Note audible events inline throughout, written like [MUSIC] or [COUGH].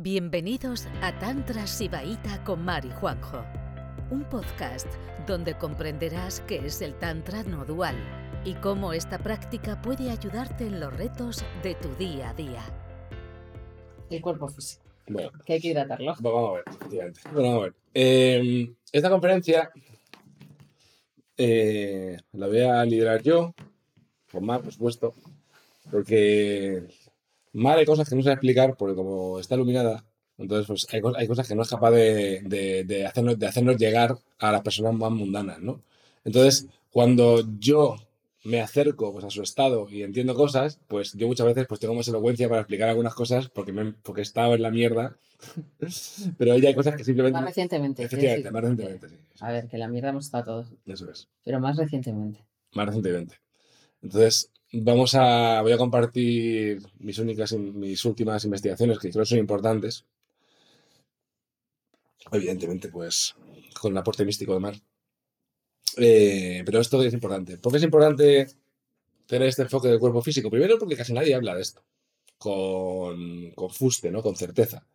Bienvenidos a Tantra Sibaíta con Mari Juanjo, un podcast donde comprenderás qué es el Tantra no dual y cómo esta práctica puede ayudarte en los retos de tu día a día. El cuerpo físico, Bueno, que hay que hidratarlo. vamos a ver, efectivamente. Bueno, vamos a ver. Eh, esta conferencia eh, la voy a liderar yo, con Mar, por supuesto, porque Mar hay cosas que no sé explicar, porque como está iluminada, entonces pues hay, hay cosas que no es capaz de, de- de hacernos, de hacernos llegar a las personas más mundanas, ¿no? Entonces, cuando yo me acerco pues, a su estado y entiendo cosas, pues yo muchas veces pues tengo más elocuencia para explicar algunas cosas porque, me, porque he estado en la mierda. [LAUGHS] Pero ella hay cosas que simplemente... Más recientemente. Efectivamente, más recientemente, sí. A ver, que la mierda hemos estado todos, Eso es. pero más recientemente. Más recientemente. Entonces, vamos a, voy a compartir mis únicas, mis últimas investigaciones que creo son importantes. Evidentemente, pues, con el aporte místico de Mar. Eh, pero esto es importante. ¿Por qué es importante tener este enfoque del cuerpo físico? Primero, porque casi nadie habla de esto con, con fuste, ¿no? Con certeza.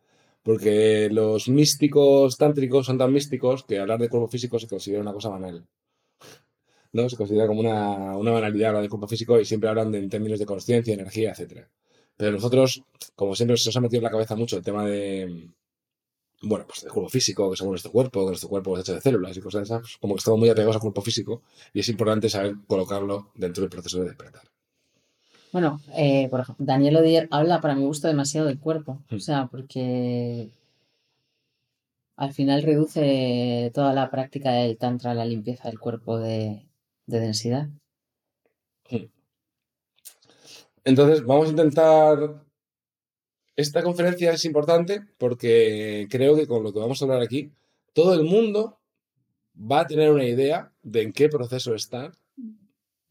Porque los místicos tántricos son tan místicos que hablar de cuerpo físico se considera una cosa banal. ¿No? Se considera como una, una banalidad hablar del cuerpo físico y siempre hablan de- en términos de conciencia, energía, etc. Pero nosotros, como siempre se nos ha metido en la cabeza mucho el tema de, bueno, pues del cuerpo físico, que somos nuestro cuerpo, que nuestro cuerpo es hecho de células y cosas de esas, pues como que estamos muy apegados al cuerpo físico y es importante saber colocarlo dentro del proceso de despertar. Bueno, eh, por ejemplo, Daniel Odier habla para mi gusto demasiado del cuerpo. Mm. O sea, porque al final reduce toda la práctica del tantra a la limpieza del cuerpo de, de densidad. Entonces, vamos a intentar... Esta conferencia es importante porque creo que con lo que vamos a hablar aquí, todo el mundo va a tener una idea de en qué proceso está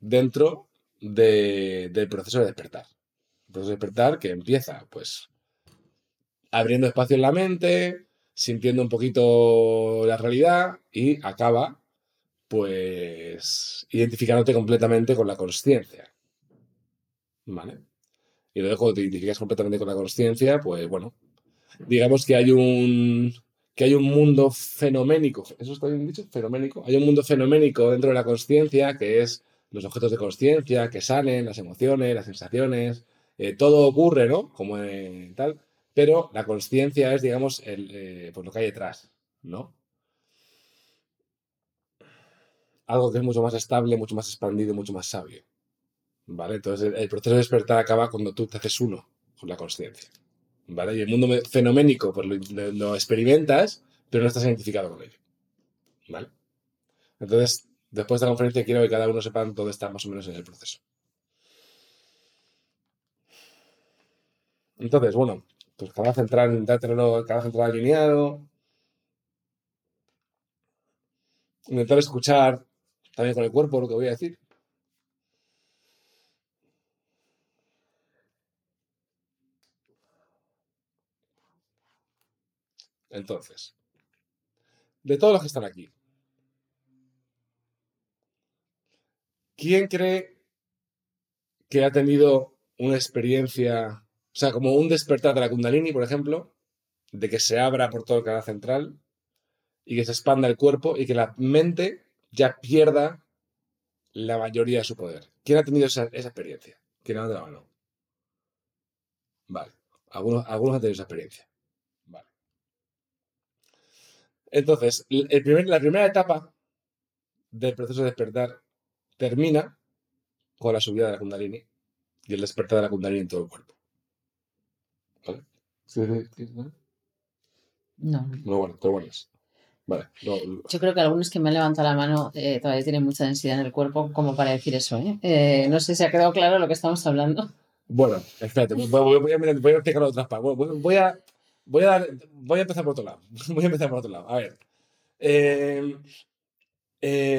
dentro de- del proceso de despertar. El proceso de despertar que empieza, pues, abriendo espacio en la mente, sintiendo un poquito la realidad y acaba, pues, identificándote completamente con la consciencia. ¿Vale? Y luego cuando te identificas completamente con la consciencia, pues bueno, digamos que hay un que hay un mundo fenoménico, ¿eso está bien dicho? Fenoménico. Hay un mundo fenoménico dentro de la consciencia que es los objetos de consciencia que salen, las emociones, las sensaciones, eh, todo ocurre, ¿no? Como tal, pero la consciencia es, digamos, el, eh, pues lo que hay detrás, ¿no? Algo que es mucho más estable, mucho más expandido, mucho más sabio. ¿Vale? Entonces el, proceso de despertar acaba cuando tú te haces uno con la consciencia. ¿Vale? Y el mundo fenoménico, pues lo, experimentas, pero no estás identificado con ello. ¿Vale? Entonces, después de la conferencia quiero que cada uno sepa dónde está más o menos en el proceso. Entonces, bueno, pues cada central, tenerlo, cada central alineado. Intentar escuchar también con el cuerpo lo que voy a decir. Entonces, de todos los que están aquí, ¿quién cree que ha tenido una experiencia, o sea, como un despertar de la Kundalini, por ejemplo, de que se abra por todo el canal central y que se expanda el cuerpo y que la mente ya pierda la mayoría de su poder? ¿Quién ha tenido esa, esa experiencia? ¿Quién ha dado la mano? Vale, algunos, algunos han tenido esa experiencia. Vale. Entonces, el el primer- la primera etapa del proceso de despertar termina con la subida de la Kundalini y el despertar de la Kundalini en todo el cuerpo. ¿Vale? Sí, sí, sí, ¿no? No. Muy bueno, pero buenas. Vale. no, Yo creo que algunos que me han levantado la mano eh, todavía tienen mucha densidad en el cuerpo como para decir eso. ¿eh? Eh, no sé si ha quedado claro lo que estamos hablando. bueno, espérate, voy, voy- voy a, voy a explicarlo de otras partes. Voy, a, voy, a dar- voy a empezar por otro lado. [LAUGHS] Voy a empezar por otro lado. A ver.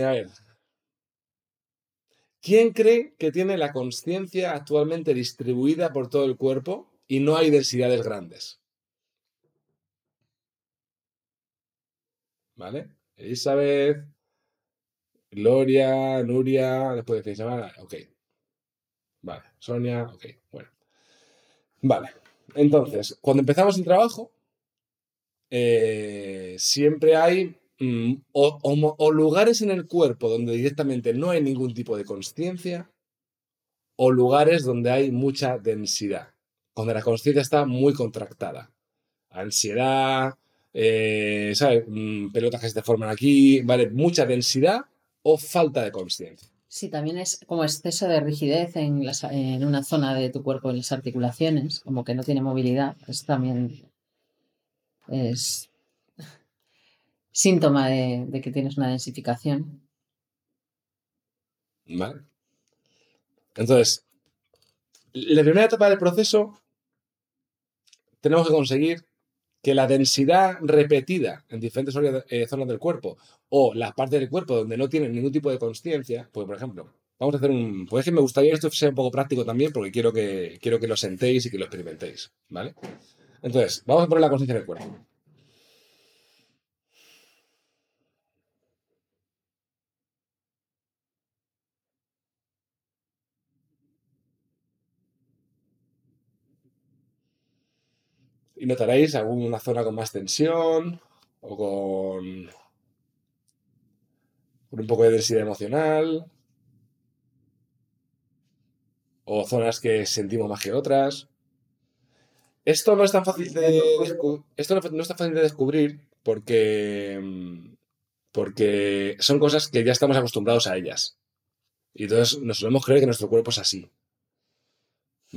A ver. ¿Quién cree que tiene la conciencia actualmente distribuida por todo el cuerpo y no hay densidades grandes? ¿Vale? Elizabeth, Gloria, Nuria, después de fin de ok. Vale, Sonia, ok, bueno. Vale, entonces, cuando empezamos el trabajo, eh, siempre hay mm, o, o- o lugares en el cuerpo donde directamente no hay ningún tipo de consciencia, o lugares donde hay mucha densidad, donde la consciencia está muy contractada. Ansiedad, eh, ¿sabes? Mm, pelotas que se te forman aquí, ¿vale? Mucha densidad o falta de consciencia. Sí, también es como exceso de rigidez en, las- en una zona de tu cuerpo, en las articulaciones, como que no tiene movilidad. Eso también es [LAUGHS] síntoma de, de que tienes una densificación. ¿Vale? Entonces, la primera etapa del proceso tenemos que conseguir que la densidad repetida en diferentes zonas eh, zonas del cuerpo o las partes del cuerpo donde no tienen ningún tipo de conciencia, pues por ejemplo, vamos a hacer un... Pues es que me gustaría que esto sea un poco práctico también porque quiero que, quiero que lo sentéis y que lo experimentéis, ¿vale? Entonces, vamos a poner la conciencia en el cuerpo. Notaréis alguna zona con más tensión o con, un poco de densidad emocional o zonas que sentimos más que otras. Esto no es tan fácil de esto no, es tan fácil de descubrir porque porque son cosas que ya estamos acostumbrados a ellas. Y entonces nos solemos creer que nuestro cuerpo es así.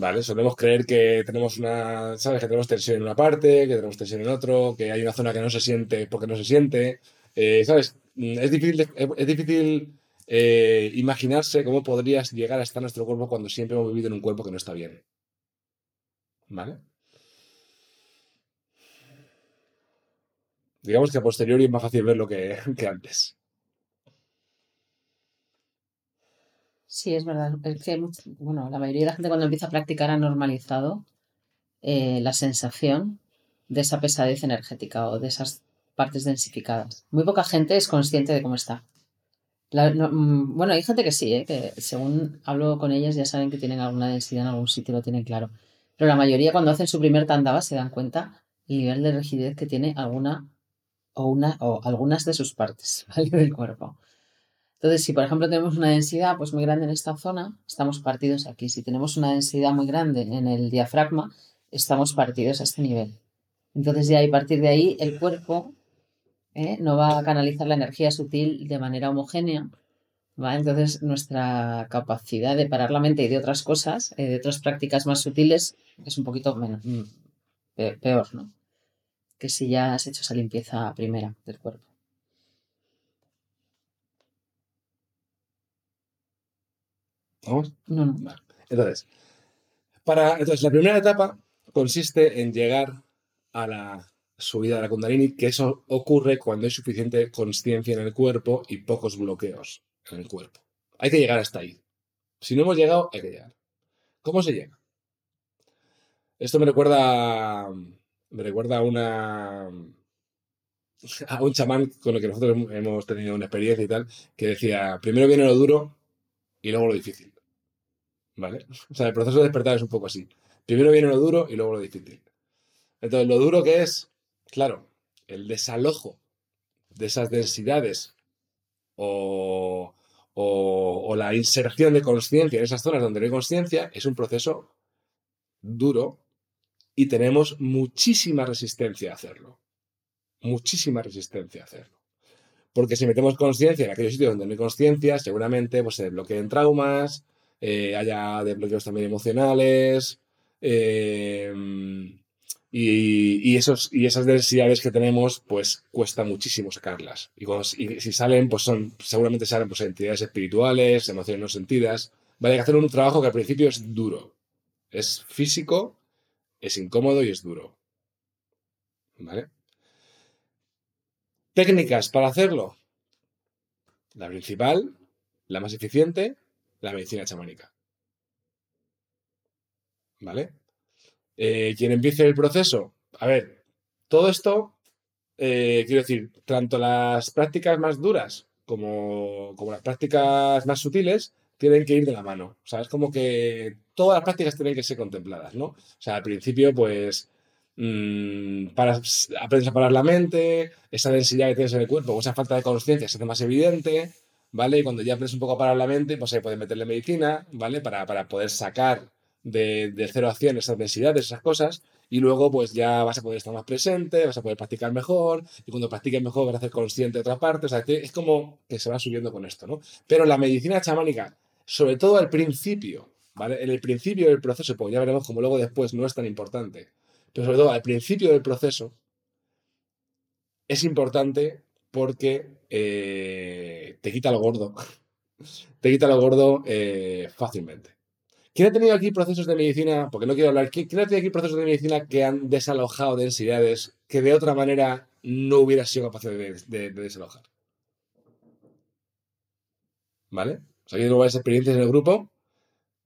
¿Vale? Solemos creer que tenemos una, ¿sabes? Que tenemos tensión en una parte, que tenemos tensión en otro, que hay una zona que no se siente porque no se siente. Eh, ¿sabes? Mm, Es difícil, es difícil eh, imaginarse cómo podrías llegar a estar nuestro cuerpo cuando siempre hemos vivido en un cuerpo que no está bien. ¿Vale? Digamos que a posteriori es más fácil verlo que, [LAUGHS] que antes. Sí, es verdad. Es que, bueno, la mayoría de la gente cuando empieza a practicar ha normalizado eh, la sensación de esa pesadez energética o de esas partes densificadas. Muy poca gente es consciente de cómo está. Mm, bueno, hay gente que sí, ¿eh? que según hablo con ellas ya saben que tienen alguna densidad en algún sitio, lo tienen claro. Pero la mayoría cuando hacen su primer tandava se dan cuenta el nivel de rigidez que tiene alguna o una o algunas de sus partes, [LAUGHS] ¿vale? del cuerpo. Entonces, si por ejemplo tenemos una densidad pues muy grande en esta zona, estamos partidos aquí. Si tenemos una densidad muy grande en el diafragma, estamos partidos a este nivel. Entonces ya a partir de ahí el cuerpo ¿eh? no va a canalizar la energía sutil de manera homogénea. ¿va? Entonces nuestra capacidad de parar la mente y de otras cosas, eh, de otras prácticas más sutiles, es un poquito menos, mm, pe- peor, ¿no? Que si ya has hecho esa limpieza primera del cuerpo. ¿Vamos? No, no. Vale. Entonces, para, entonces, la primera etapa consiste en llegar a la subida de la Kundalini, que eso ocurre cuando hay suficiente conciencia en el cuerpo y pocos bloqueos en el cuerpo. Hay que llegar hasta ahí. Si no hemos llegado, hay que llegar. ¿Cómo se llega? Esto me recuerda, me recuerda a una a un chamán con el que nosotros hemos tenido una experiencia y tal, que decía, primero viene lo duro y luego lo difícil. ¿Vale? O sea, el proceso de despertar es un poco así. Primero viene lo duro y luego lo difícil. Entonces, lo duro que es, claro, el desalojo de esas densidades o, o- la inserción de conciencia en esas zonas donde no hay conciencia es un proceso duro y tenemos muchísima resistencia a hacerlo. Muchísima resistencia a hacerlo. Porque si metemos conciencia en aquellos sitios donde no hay conciencia, seguramente pues, se desbloqueen traumas, eh, haya desbloqueos también emocionales, eh, y, y esos, y esas densidades que tenemos, pues cuesta muchísimo sacarlas. Y, si salen, pues son, seguramente salen pues, entidades espirituales, emociones no sentidas. Vale, hay que hacer un trabajo que al principio es duro. Es físico, es incómodo y es duro. ¿Vale? Técnicas para hacerlo. La principal, la más eficiente, la medicina chamánica. ¿Vale? Eh, quien empiece el proceso. A ver, todo esto, eh, quiero decir, tanto las prácticas más duras como, como las prácticas más sutiles tienen que ir de la mano. O sea, es como que todas las prácticas tienen que ser contempladas, ¿no? O sea, al principio, pues, mm, para, aprendes a parar la mente, esa densidad que tienes en el cuerpo esa falta de conciencia se hace más evidente, ¿vale? Y cuando ya aprendes un poco a parar la mente, pues se puede meterle medicina, ¿vale? Para, para poder sacar de, de cero a 100 esas densidades, esas cosas, y luego pues ya vas a poder estar más presente, vas a poder practicar mejor, y cuando practiques mejor vas a ser consciente de otra parte, o sea, es como que se va subiendo con esto, ¿no? Pero la medicina chamánica, sobre todo al principio, ¿vale? En el principio del proceso, pues ya veremos como luego después no es tan importante, pero sobre todo al principio del proceso, es importante porque eh, te quita lo gordo, [LAUGHS] te quita lo gordo eh, fácilmente. ¿Quién ha tenido aquí procesos de medicina? Porque no quiero hablar. ¿Quién ha tenido aquí procesos de medicina que han desalojado densidades que de otra manera no hubiera sido capaz de, desalojar? ¿Vale? O sea, tengo varias experiencias en el grupo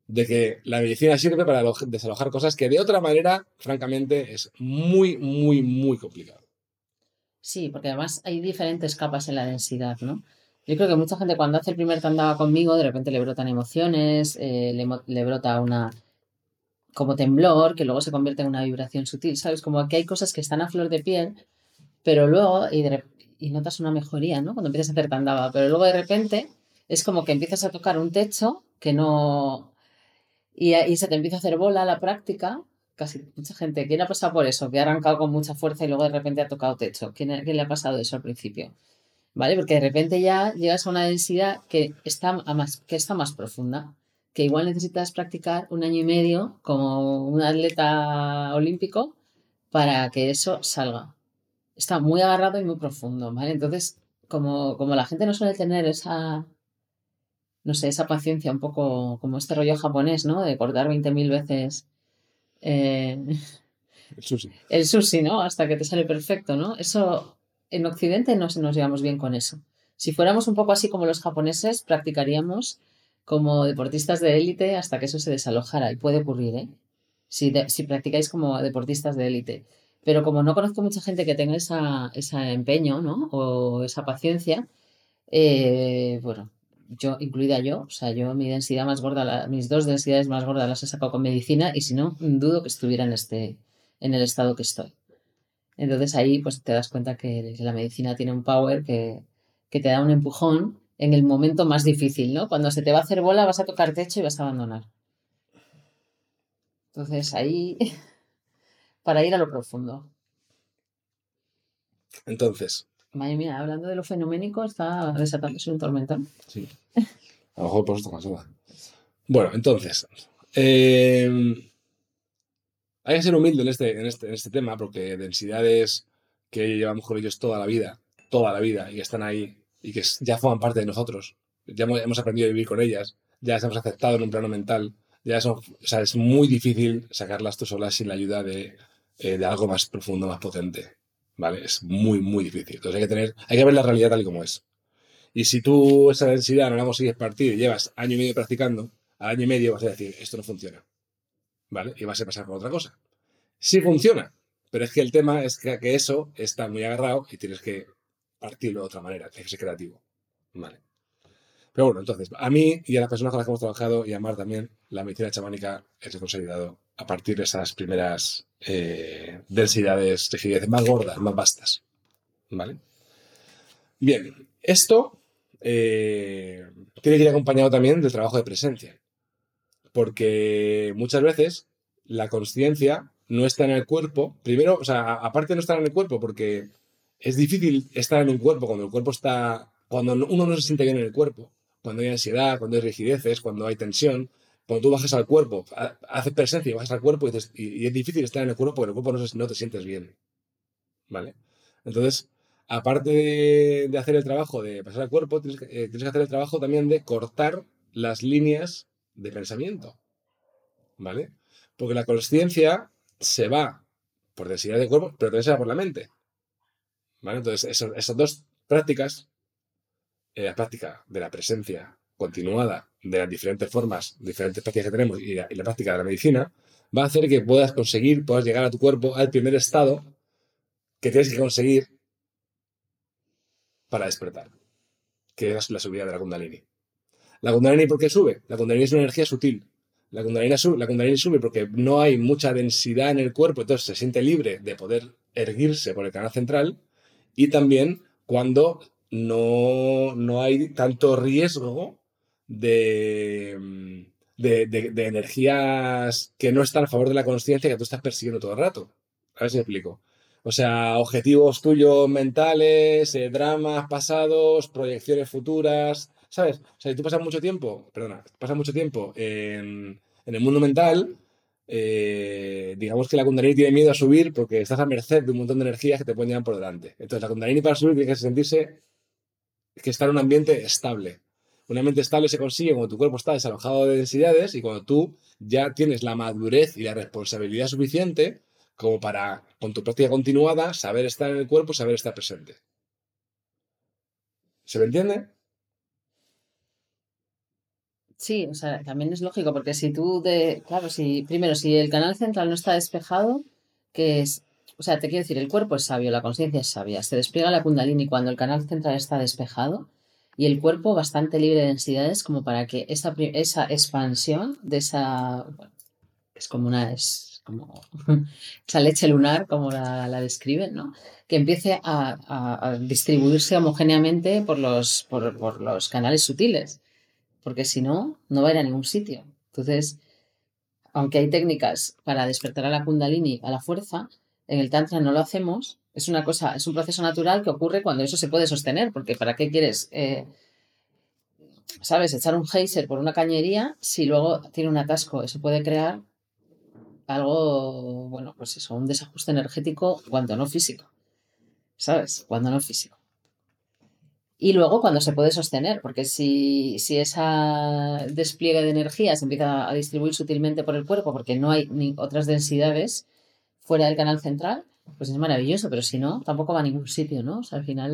de que la medicina sirve para desalojar cosas que de otra manera, francamente, es muy, muy, muy complicado. Sí, porque además hay diferentes capas en la densidad, ¿no? Yo creo que mucha gente cuando hace el primer tandaba conmigo, de repente le brotan emociones, eh, le, brota una como temblor, que luego se convierte en una vibración sutil, ¿sabes? Como que hay cosas que están a flor de piel, pero luego, y, y notas una mejoría, ¿no? Cuando empiezas a hacer tandaba, pero luego de repente es como que empiezas a tocar un techo que no... Y, y se te empieza a hacer bola la práctica, casi mucha gente, ¿quién ha pasado por eso? Que ha arrancado con mucha fuerza y luego de repente ha tocado techo. ¿Quién, ¿quién le ha pasado eso al principio? ¿vale? Porque de repente ya llegas a una densidad que está, más, que está más profunda, que igual necesitas practicar un año y medio como un atleta olímpico para que eso salga. Está muy agarrado y muy profundo, ¿vale? Entonces, como, como la gente no suele tener esa, no sé, esa paciencia un poco como este rollo japonés, ¿no? De cortar 20.000 veces eh, el sushi. [LAUGHS] El sushi, ¿no? Hasta que te sale perfecto, ¿no? Eso en Occidente no nos llevamos bien con eso. Si fuéramos un poco así como los japoneses, practicaríamos como deportistas de élite hasta que eso se desalojara. Y puede ocurrir, ¿eh? Si, si practicáis como deportistas de élite. Pero como no conozco mucha gente que tenga esa, ese empeño, ¿no? O esa paciencia, eh, bueno, yo, incluida yo, o sea, yo mi densidad más gorda, mis dos densidades más gordas las he sacado con medicina y si no, dudo que estuviera en, este, en el estado que estoy. Entonces ahí pues te das cuenta que la medicina tiene un power que, te da un empujón en el momento más difícil, ¿no? Cuando se te va a hacer bola vas a tocar techo y vas a abandonar. Entonces ahí, [LAUGHS] para ir a lo profundo. Entonces. Madre mía, hablando de lo fenoménico, está desatándose un tormentón. Sí. A lo mejor por eso cansada. Bueno, entonces. Eh, hay que ser humilde en este, en este, en este tema porque densidades que llevamos con ellos toda la vida, toda la vida, y están ahí y que ya forman parte de nosotros, ya hemos, aprendido a vivir con ellas, ya las hemos aceptado en un plano mental, ya son, o sea, es muy difícil sacarlas tú solas sin la ayuda de, eh, de algo más profundo, más potente. ¿Vale? Es muy, muy difícil. Entonces hay que tener, hay que ver la realidad tal y como es. Y si tú esa densidad no la consigues partir y llevas año y medio practicando, al año y medio vas a decir, esto no funciona. ¿vale? Y vas a pasar por otra cosa. Sí funciona, pero es que el tema es que, eso está muy agarrado y tienes que partirlo de otra manera, tienes que ser creativo, ¿vale? Pero bueno, entonces, a mí y a las personas con las que hemos trabajado y a Mar también, la medicina chamánica es consolidado a partir de esas primeras eh, densidades, rigidez más gordas, más vastas, ¿vale? Bien, esto eh, tiene que ir acompañado también del trabajo de presencia porque muchas veces la conciencia no está en el cuerpo. Primero, o sea, aparte no estar en el cuerpo, porque es difícil estar en un cuerpo cuando el cuerpo está, cuando uno no se siente bien en el cuerpo, cuando hay ansiedad, cuando hay rigideces, cuando hay tensión. Cuando tú bajas al cuerpo, haces presencia y bajas al cuerpo y, es difícil estar en el cuerpo porque el cuerpo no, te sientes bien. ¿Vale? Entonces, aparte de, hacer el trabajo de pasar al cuerpo, tienes que, eh, tienes que hacer el trabajo también de cortar las líneas de pensamiento. ¿Vale? Porque la conciencia se va por densidad de cuerpo, pero también se va por la mente. ¿Vale? Entonces, esas dos prácticas, eh, la práctica de la presencia continuada de las diferentes formas, diferentes prácticas que tenemos y la, práctica de la medicina, va a hacer que puedas conseguir, puedas llegar a tu cuerpo al primer estado que tienes que conseguir para despertar, que es la subida de la Kundalini. La Kundalini, ¿por qué sube? La Kundalini es una energía sutil. La kundalini, sube, la kundalini sube porque no hay mucha densidad en el cuerpo, entonces se siente libre de poder erguirse por el canal central. Y también cuando no, no hay tanto riesgo de, de, de, energías que no están a favor de la conciencia que tú estás persiguiendo todo el rato. A ver si explico. O sea, objetivos tuyos mentales, eh, dramas pasados, proyecciones futuras, ¿sabes? O sea, si tú pasas mucho tiempo, perdona, pasas mucho tiempo en, el mundo mental, eh, digamos que la Kundalini tiene miedo a subir porque estás a merced de un montón de energías que te pueden llevar por delante. Entonces, la Kundalini para subir tiene que sentirse que estar en un ambiente estable. Un ambiente estable se consigue cuando tu cuerpo está desalojado de densidades y cuando tú ya tienes la madurez y la responsabilidad suficiente como para, con tu práctica continuada, saber estar en el cuerpo, saber estar presente. ¿Se me entiende? Sí, o sea, también es lógico, porque si tú de, claro, si, primero, si el canal central no está despejado, que es, o sea, te quiero decir, el cuerpo es sabio, la conciencia es sabia, se despliega la kundalini cuando el canal central está despejado y el cuerpo bastante libre de densidades como para que esa, esa expansión de esa, bueno, es como una, es como [LAUGHS] esa leche lunar, como la, la describen, ¿no? Que empiece a, a, distribuirse homogéneamente por los, por, por los canales sutiles porque si no, no va a ir a ningún sitio. Entonces, aunque hay técnicas para despertar a la kundalini a la fuerza, en el tantra no lo hacemos. Es una cosa, es un proceso natural que ocurre cuando eso se puede sostener, porque ¿para qué quieres, eh, sabes, echar un geyser por una cañería si luego tiene un atasco? Eso puede crear algo, bueno, pues eso, un desajuste energético cuando no físico, ¿sabes? Cuando no físico. Y luego cuando se puede sostener, porque si, si esa despliegue de energía se empieza a distribuir sutilmente por el cuerpo, porque no hay ni otras densidades fuera del canal central, pues es maravilloso, pero si no, tampoco va a ningún sitio, ¿no? O sea, al final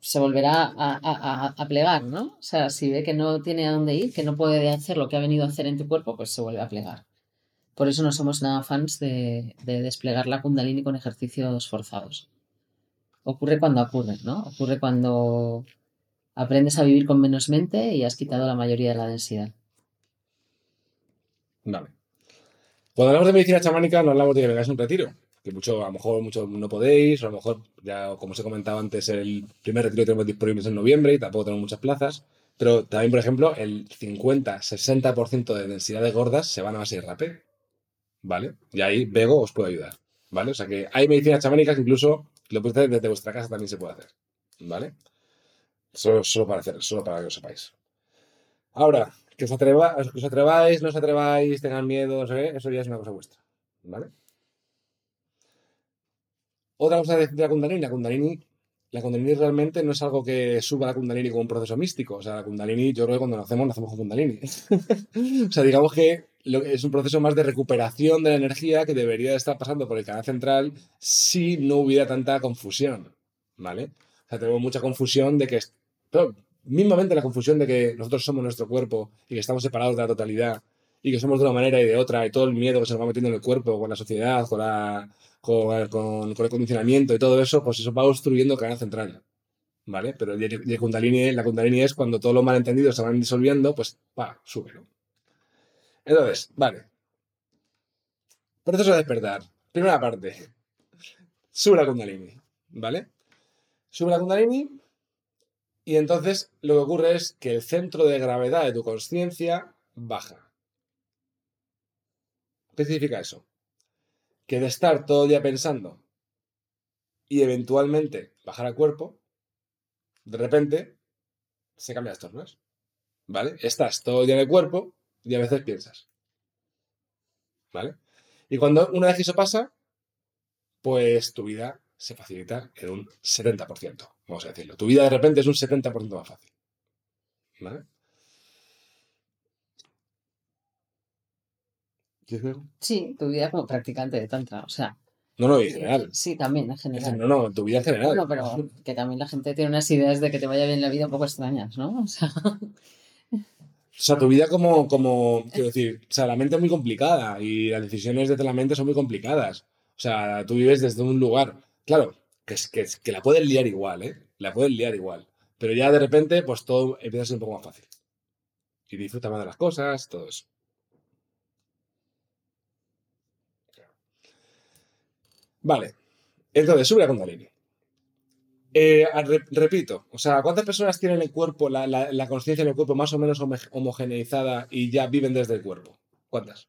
se volverá a, a, plegar, ¿no? O sea, si ve que no tiene a dónde ir, que no puede hacer lo que ha venido a hacer en tu cuerpo, pues se vuelve a plegar. Por eso no somos nada fans de, de desplegar la kundalini con ejercicios forzados ocurre cuando ocurre, ¿no? Ocurre cuando aprendes a vivir con menos mente y has quitado la mayoría de la densidad. Vale. Cuando hablamos de medicina chamánica, no hablamos de que vengáis un retiro, que mucho, a lo mejor mucho no podéis, o a lo mejor, ya como os he comentado antes, el primer retiro que tenemos disponible en noviembre y tampoco tenemos muchas plazas. Pero también, por ejemplo, el 50-60% de densidades gordas se van a base de rapé. ¿Vale? Y ahí Vego os puede ayudar. ¿Vale? O sea que hay medicinas chamánicas incluso lo puedes hacer desde vuestra casa también se puede hacer. ¿Vale? Solo, para hacer, solo para que lo sepáis. Ahora, que os, que os atreváis, no os atreváis, tengan miedo, eso ya es una cosa vuestra. ¿Vale? Otra cosa de la Kundalini, la Kundalini, la Kundalini realmente no es algo que suba la Kundalini como un proceso místico. O sea, la Kundalini, yo creo que cuando nacemos, nacemos con Kundalini. [LAUGHS] o sea, digamos que es un proceso más de recuperación de la energía que debería estar pasando por el canal central si no hubiera tanta confusión, ¿vale? O sea, tenemos mucha confusión de que, pero mismamente la confusión de que nosotros somos nuestro cuerpo y que estamos separados de la totalidad y que somos de una manera y de otra y todo el miedo que se nos va metiendo en el cuerpo con la sociedad, con, la, con, el condicionamiento y todo eso, pues eso va obstruyendo canal central. ¿Vale? Pero la Kundalini es cuando todos los malentendidos se van disolviendo, pues, pa, sube, ¿no? Entonces, vale. Proceso de despertar. Primera parte. Sube la Kundalini. ¿Vale? Sube la Kundalini. Y entonces lo que ocurre es que el centro de gravedad de tu conciencia baja. ¿Qué significa eso? Que de estar todo el día pensando y eventualmente bajar al cuerpo, de repente se cambian las tornas. ¿Vale? Estás todo el día en el cuerpo y a veces piensas. ¿Vale? Y cuando una vez que eso pasa, pues tu vida se facilita en un 70%, vamos a decirlo. Tu vida de repente es un 70% más fácil. ¿Vale? Sí, tu vida como practicante de tantra, o sea. No, no, en general. Sí, también, en general. No, no, tu vida en general. No, pero que también la gente tiene unas ideas de que te vaya bien la vida un poco extrañas, ¿no? O sea. O sea, tu vida como, como, quiero decir, o sea, la mente es muy complicada y las decisiones de la mente son muy complicadas. O sea, tú vives desde un lugar, Claro, que, es, que, la pueden liar igual, ¿eh? La pueden liar igual. Pero ya de repente, pues todo empieza a ser un poco más fácil. Y disfruta más de las cosas, todo eso. Vale. Entonces, sube la Kundalini. Eh, repito, o sea, ¿cuántas personas tienen el cuerpo, la, la, la conciencia en el cuerpo más o menos homogeneizada y ya viven desde el cuerpo? ¿Cuántas?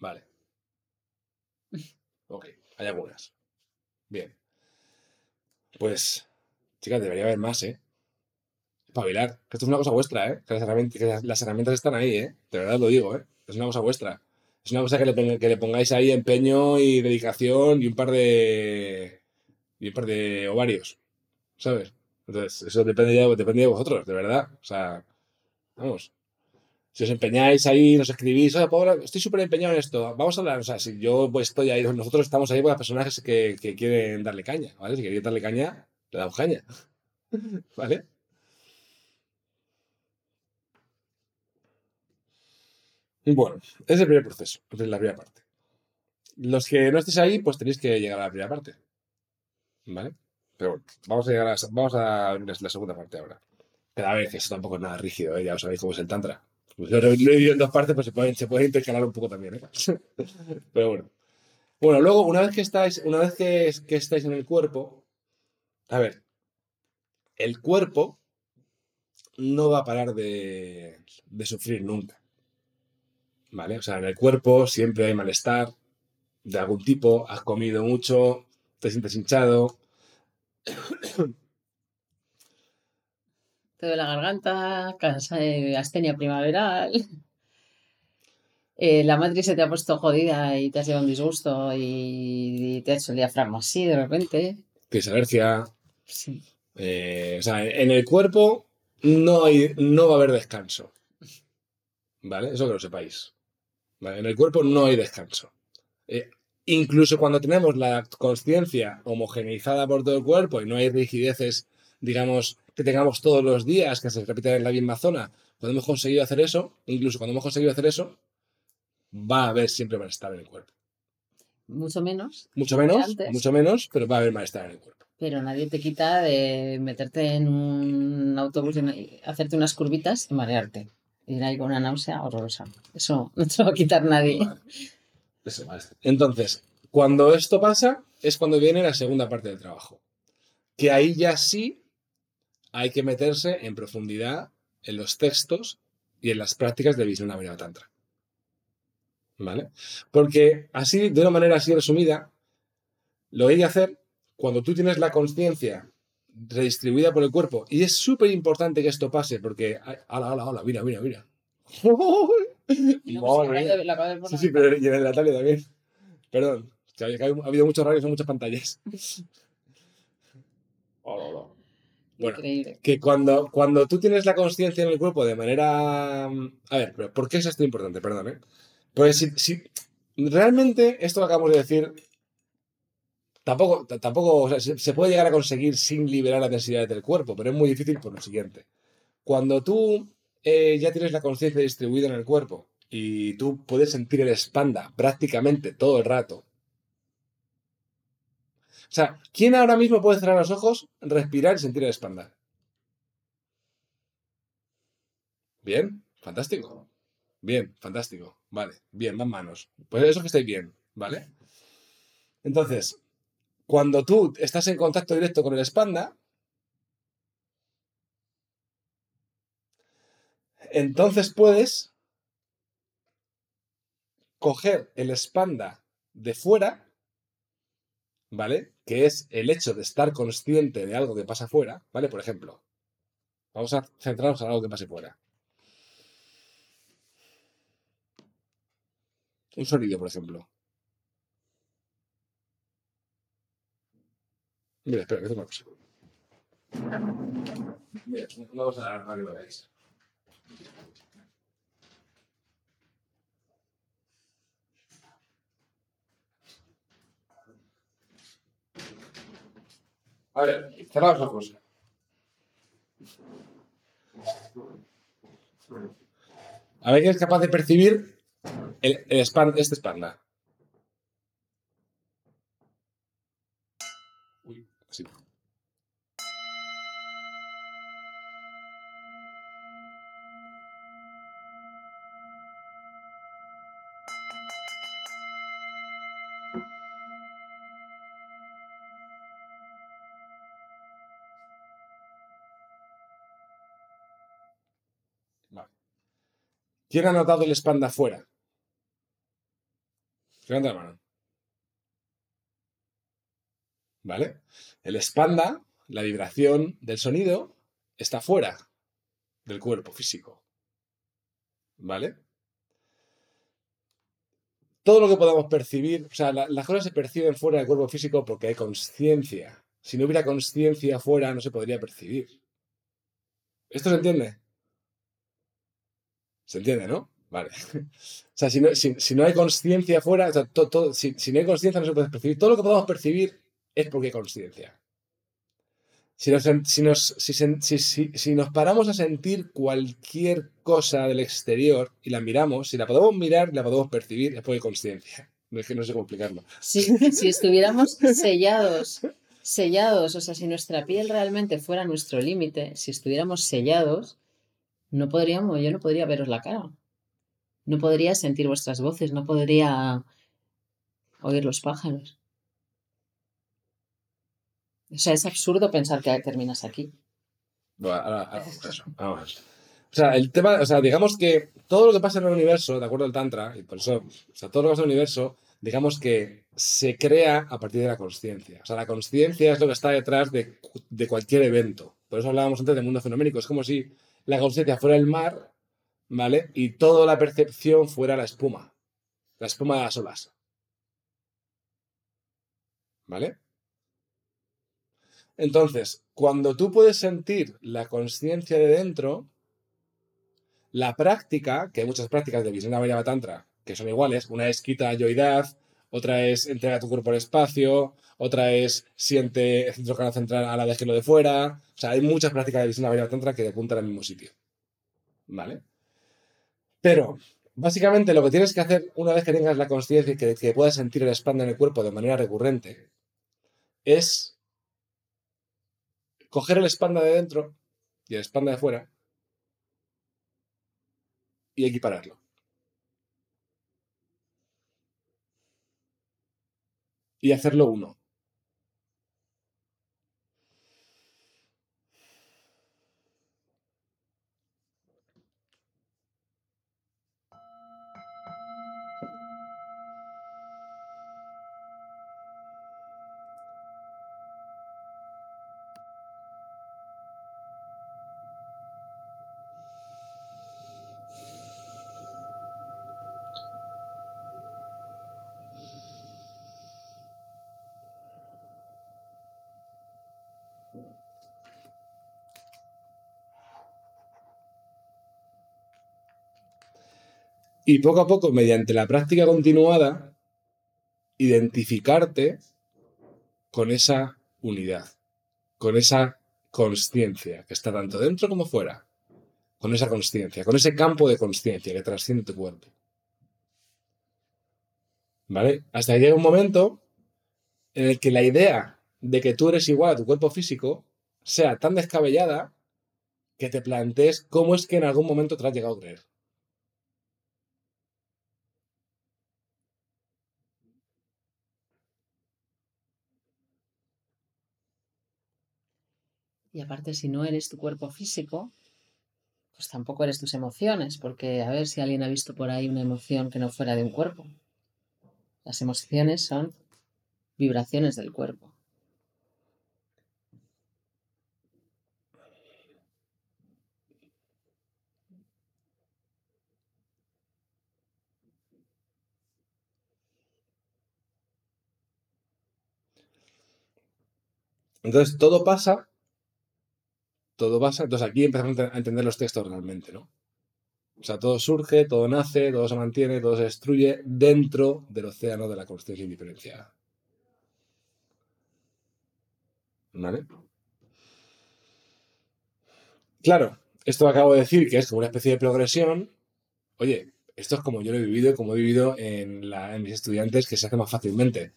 Vale. Ok, hay algunas. Bien. Pues, chicas, debería haber más, ¿eh? Espabilar. Que esto es una cosa vuestra, ¿eh? Que las herramientas, que las- herramientas están ahí, ¿eh? De verdad lo digo, ¿eh? Es una cosa vuestra. Es una cosa que le, que le pongáis ahí empeño y dedicación y un par de. y un par de ovarios. ¿Sabes? Entonces, eso depende, depende de vosotros, de verdad. O sea, vamos. Si os empeñáis ahí, nos escribís, oye, estoy súper empeñado en esto, vamos a hablar. O sea, si yo pues, estoy ahí, nosotros estamos ahí para personas que, que quieren darle caña, ¿vale? Si queréis darle caña, le damos caña. [LAUGHS] ¿Vale? Bueno, es el primer proceso, es la primera parte. Los que no estéis ahí, pues tenéis que llegar a la primera parte. ¿Vale? Pero bueno, vamos a llegar a, vamos a la segunda parte ahora. Pero a ver, que eso tampoco es nada rígido, ¿eh? ya sabéis cómo es el Tantra. Pues yo lo he dividido en dos partes, pues se pueden, se pueden intercalar un poco también, ¿eh? [LAUGHS] Pero bueno. Bueno, luego, una vez que estáis, una vez que, que estáis en el cuerpo, a ver, el cuerpo no va a parar de, de sufrir nunca. ¿Vale? O sea, en el cuerpo siempre hay malestar de algún tipo, has comido mucho, te sientes hinchado, Te duele la garganta, cansa, eh, astenia primaveral. [LAUGHS] eh, la matriz se te ha puesto jodida y te has llevado un disgusto y, te ha hecho el diafragma así de repente. tienes alergia. Sí. eh, o sea, en el cuerpo no, hay, no va a haber descanso. ¿Vale? Eso que lo sepáis. ¿Vale? En el cuerpo no hay descanso. Eh, incluso cuando tenemos la conciencia homogeneizada por todo el cuerpo y no hay rigideces, digamos, que tengamos todos los días, que se repitan en la misma zona, cuando hemos conseguido hacer eso, incluso cuando hemos conseguido hacer eso, va a haber siempre malestar en el cuerpo. Mucho menos, Mucho menos, antes. mucho menos, pero va a haber malestar en el cuerpo. pero nadie te quita de meterte en un autobús y hacerte unas curvitas y marearte. Ir ahí con una náusea horrorosa. Eso no te lo va a quitar nadie. Entonces, cuando esto pasa, es cuando viene la segunda parte del trabajo. Que ahí ya sí hay que meterse en profundidad en los textos y en las prácticas de Vishnu Navina Tantra. ¿Vale? Porque así, de una manera así resumida, lo hay que hacer cuando tú tienes la conciencia redistribuida por el cuerpo, y es súper importante que esto pase, porque. ¡Hala, hala, hala! Mira, mira, mira. [LAUGHS] Y no, pues, Sí, sí, pero y en el Natalia también. Perdón, que ha, habido muchos radios en muchas pantallas. [LAUGHS] Bueno, Increíble. que cuando, cuando tú tienes la conciencia en el cuerpo de manera... A ver, pero ¿por qué es esto importante? Perdón, ¿eh? Pues si, si realmente esto que acabamos de decir, tampoco, tampoco o sea, se, puede llegar a conseguir sin liberar la densidad del cuerpo, pero es muy difícil por lo siguiente. Cuando tú eh, ya tienes la conciencia distribuida en el cuerpo y tú puedes sentir el espanda prácticamente todo el rato, sea, ¿quién ahora mismo puede cerrar los ojos, respirar y sentir el espanda? Bien, fantástico. Bien, fantástico. Vale, bien, más manos. Pues eso que estáis bien, ¿vale? Entonces, cuando tú estás en contacto directo con el espanda, entonces puedes coger el espanda de fuera, ¿vale? Que es el hecho de estar consciente de algo que pasa fuera, ¿vale? Por ejemplo, vamos a centrarnos en algo que pase fuera. Un sonido, por ejemplo. Mira, espera, que es una cosa. Mira, una cosa para que lo veáis. A ver, cerrad los ojos. A ver quién es capaz de percibir el, el span- este espanda. ¿Quién ha notado el espanda afuera? Levanta la mano. ¿Vale? El espanda, la vibración del sonido, está fuera del cuerpo físico. ¿Vale? Todo lo que podamos percibir, o sea, las cosas se perciben fuera del cuerpo físico porque hay conciencia. Si no hubiera conciencia fuera, no se podría percibir. ¿Esto se entiende? ¿Se entiende, no? Vale. O sea, si no, si, no hay conciencia fuera, si, no hay conciencia no se puede percibir. Todo lo que podamos percibir es porque hay conciencia. Si nos, si, nos, si, nos paramos a sentir cualquier cosa del exterior y la miramos, si la podemos mirar la podemos percibir, es porque hay conciencia. No es que no sé cómo si estuviéramos sellados, sellados, o sea, si nuestra piel realmente fuera nuestro límite, si estuviéramos sellados, no podríamos, yo no podría veros la cara. No podría sentir vuestras voces, no podría oír los pájaros. O sea, es absurdo pensar que terminas aquí. O sea, el tema, o sea, digamos que todo lo que pasa en el universo, de acuerdo al Tantra, y por eso, o sea, todo lo que pasa en el universo, digamos que se crea a partir de la conciencia. O sea, la conciencia es lo que está detrás de, de, cualquier evento. Por eso hablábamos antes del mundo fenoménico. Es como si la conciencia fuera el mar, ¿vale? Y toda la percepción fuera la espuma. La espuma de las olas. ¿Vale? Entonces, cuando tú puedes sentir la conciencia de dentro, la práctica, que hay muchas prácticas de visión de Tantra que son iguales, una es quita yoidad, otra es entrega tu cuerpo al espacio, otra es siente el centro canal central a la de lo de fuera. O sea, hay muchas prácticas de visión de Tantra que apuntan al mismo sitio. ¿Vale? Pero, básicamente, lo que tienes que hacer una vez que tengas la conciencia y que, que puedas sentir el espanda en el cuerpo de manera recurrente, es coger el espanda de dentro y el espanda de fuera y equipararlo. Y hacerlo uno. Y poco a poco, mediante la práctica continuada, identificarte con esa unidad, con esa conciencia que está tanto dentro como fuera, con esa conciencia, con ese campo de conciencia que trasciende tu cuerpo. ¿Vale? Hasta que llega un momento en el que la idea de que tú eres igual a tu cuerpo físico sea tan descabellada que te plantees cómo es que en algún momento te has llegado a creer. Y aparte, si no eres tu cuerpo físico, pues tampoco eres tus emociones, porque a ver si alguien ha visto por ahí una emoción que no fuera de un cuerpo. Las emociones son vibraciones del cuerpo. Entonces todo pasa todo pasa. Entonces aquí empezamos a entender los textos realmente, ¿no? O sea, todo surge, todo nace, todo se mantiene, todo se destruye dentro del océano de la consciencia indiferenciada. ¿Vale? Claro, esto acabo de decir que es como una especie de progresión. Oye, esto es como yo lo he vivido y como he vivido en, mis estudiantes que se hace más fácilmente.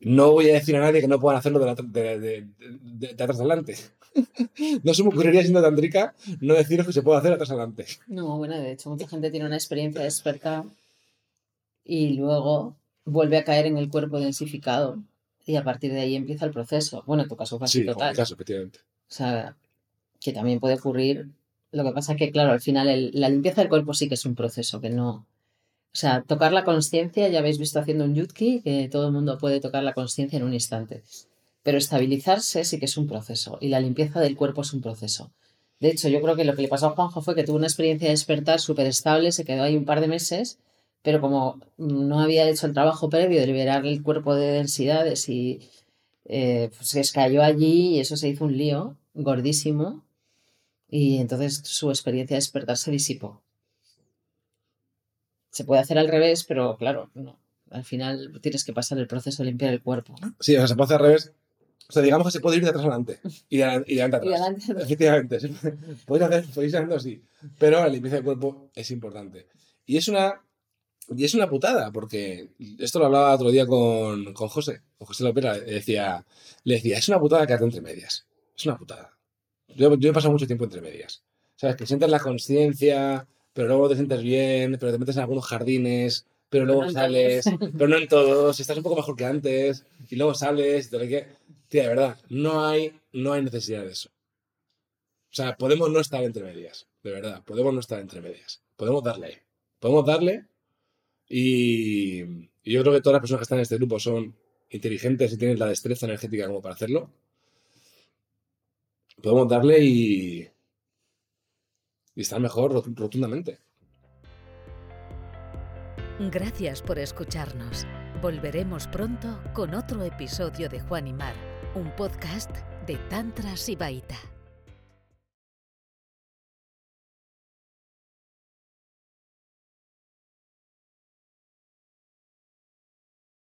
No voy a decir a nadie que no puedan hacerlo de, de atrás adelante. [LAUGHS] no se me ocurriría siendo tan rica no deciros que se puede hacer atrás adelante. No, bueno, de hecho, mucha gente tiene una experiencia experta y luego vuelve a caer en el cuerpo densificado y a partir de ahí empieza el proceso. Bueno, en tu caso fue así sí, total. Caso, efectivamente. O sea, que también puede ocurrir Lo que pasa que, claro, al final el- la limpieza del cuerpo sí que es un proceso, que no... O sea, tocar la conciencia, ya habéis visto haciendo un yutki, que todo el mundo puede tocar la conciencia en un instante. Pero estabilizarse sí que es un proceso y la limpieza del cuerpo es un proceso. De hecho, yo creo que lo que le pasó a Juanjo fue que tuvo una experiencia de despertar súper estable, se quedó ahí un par de meses, pero como no había hecho el trabajo previo de liberar el cuerpo de densidades y eh, pues se cayó allí y eso se hizo un lío gordísimo y entonces su experiencia de despertar se disipó. Se puede hacer al revés, pero claro, no. Al final tienes que pasar el proceso de limpiar el cuerpo. ¿no? Sí, o sea, se puede hacer al revés. O sea, digamos que se puede ir de atrás adelante y de, adelante- y de adelante Y atrás. adelante- Efectivamente. [LAUGHS] Podéis hacer, podéis hacerlo así. Pero la limpieza del cuerpo es importante. Y es una. Y es una putada, porque esto lo hablaba otro día con, con José, con José Lopera, le decía, le decía, es una putada quedarte entre medias. Es una putada. Yo, yo he pasado mucho tiempo entre medias. ¿Sabes? Que sientes la conciencia, pero luego te sientes bien, pero te metes en algunos jardines, pero luego no sales, pero no en [LAUGHS] todos, estás un poco mejor que antes, y luego sales, y te lo que... Tía, de verdad, no hay, no hay necesidad de eso. O sea, podemos no estar entre medias, de verdad, podemos no estar entre medias. Podemos darle, podemos darle, y, y yo creo que todas las personas que están en este grupo son inteligentes y tienen la destreza energética como para hacerlo. Podemos darle y, y estar mejor rot- rotundamente. Gracias por escucharnos. Volveremos pronto con otro episodio de Juan y Mar, un podcast de Tantra Sibaita.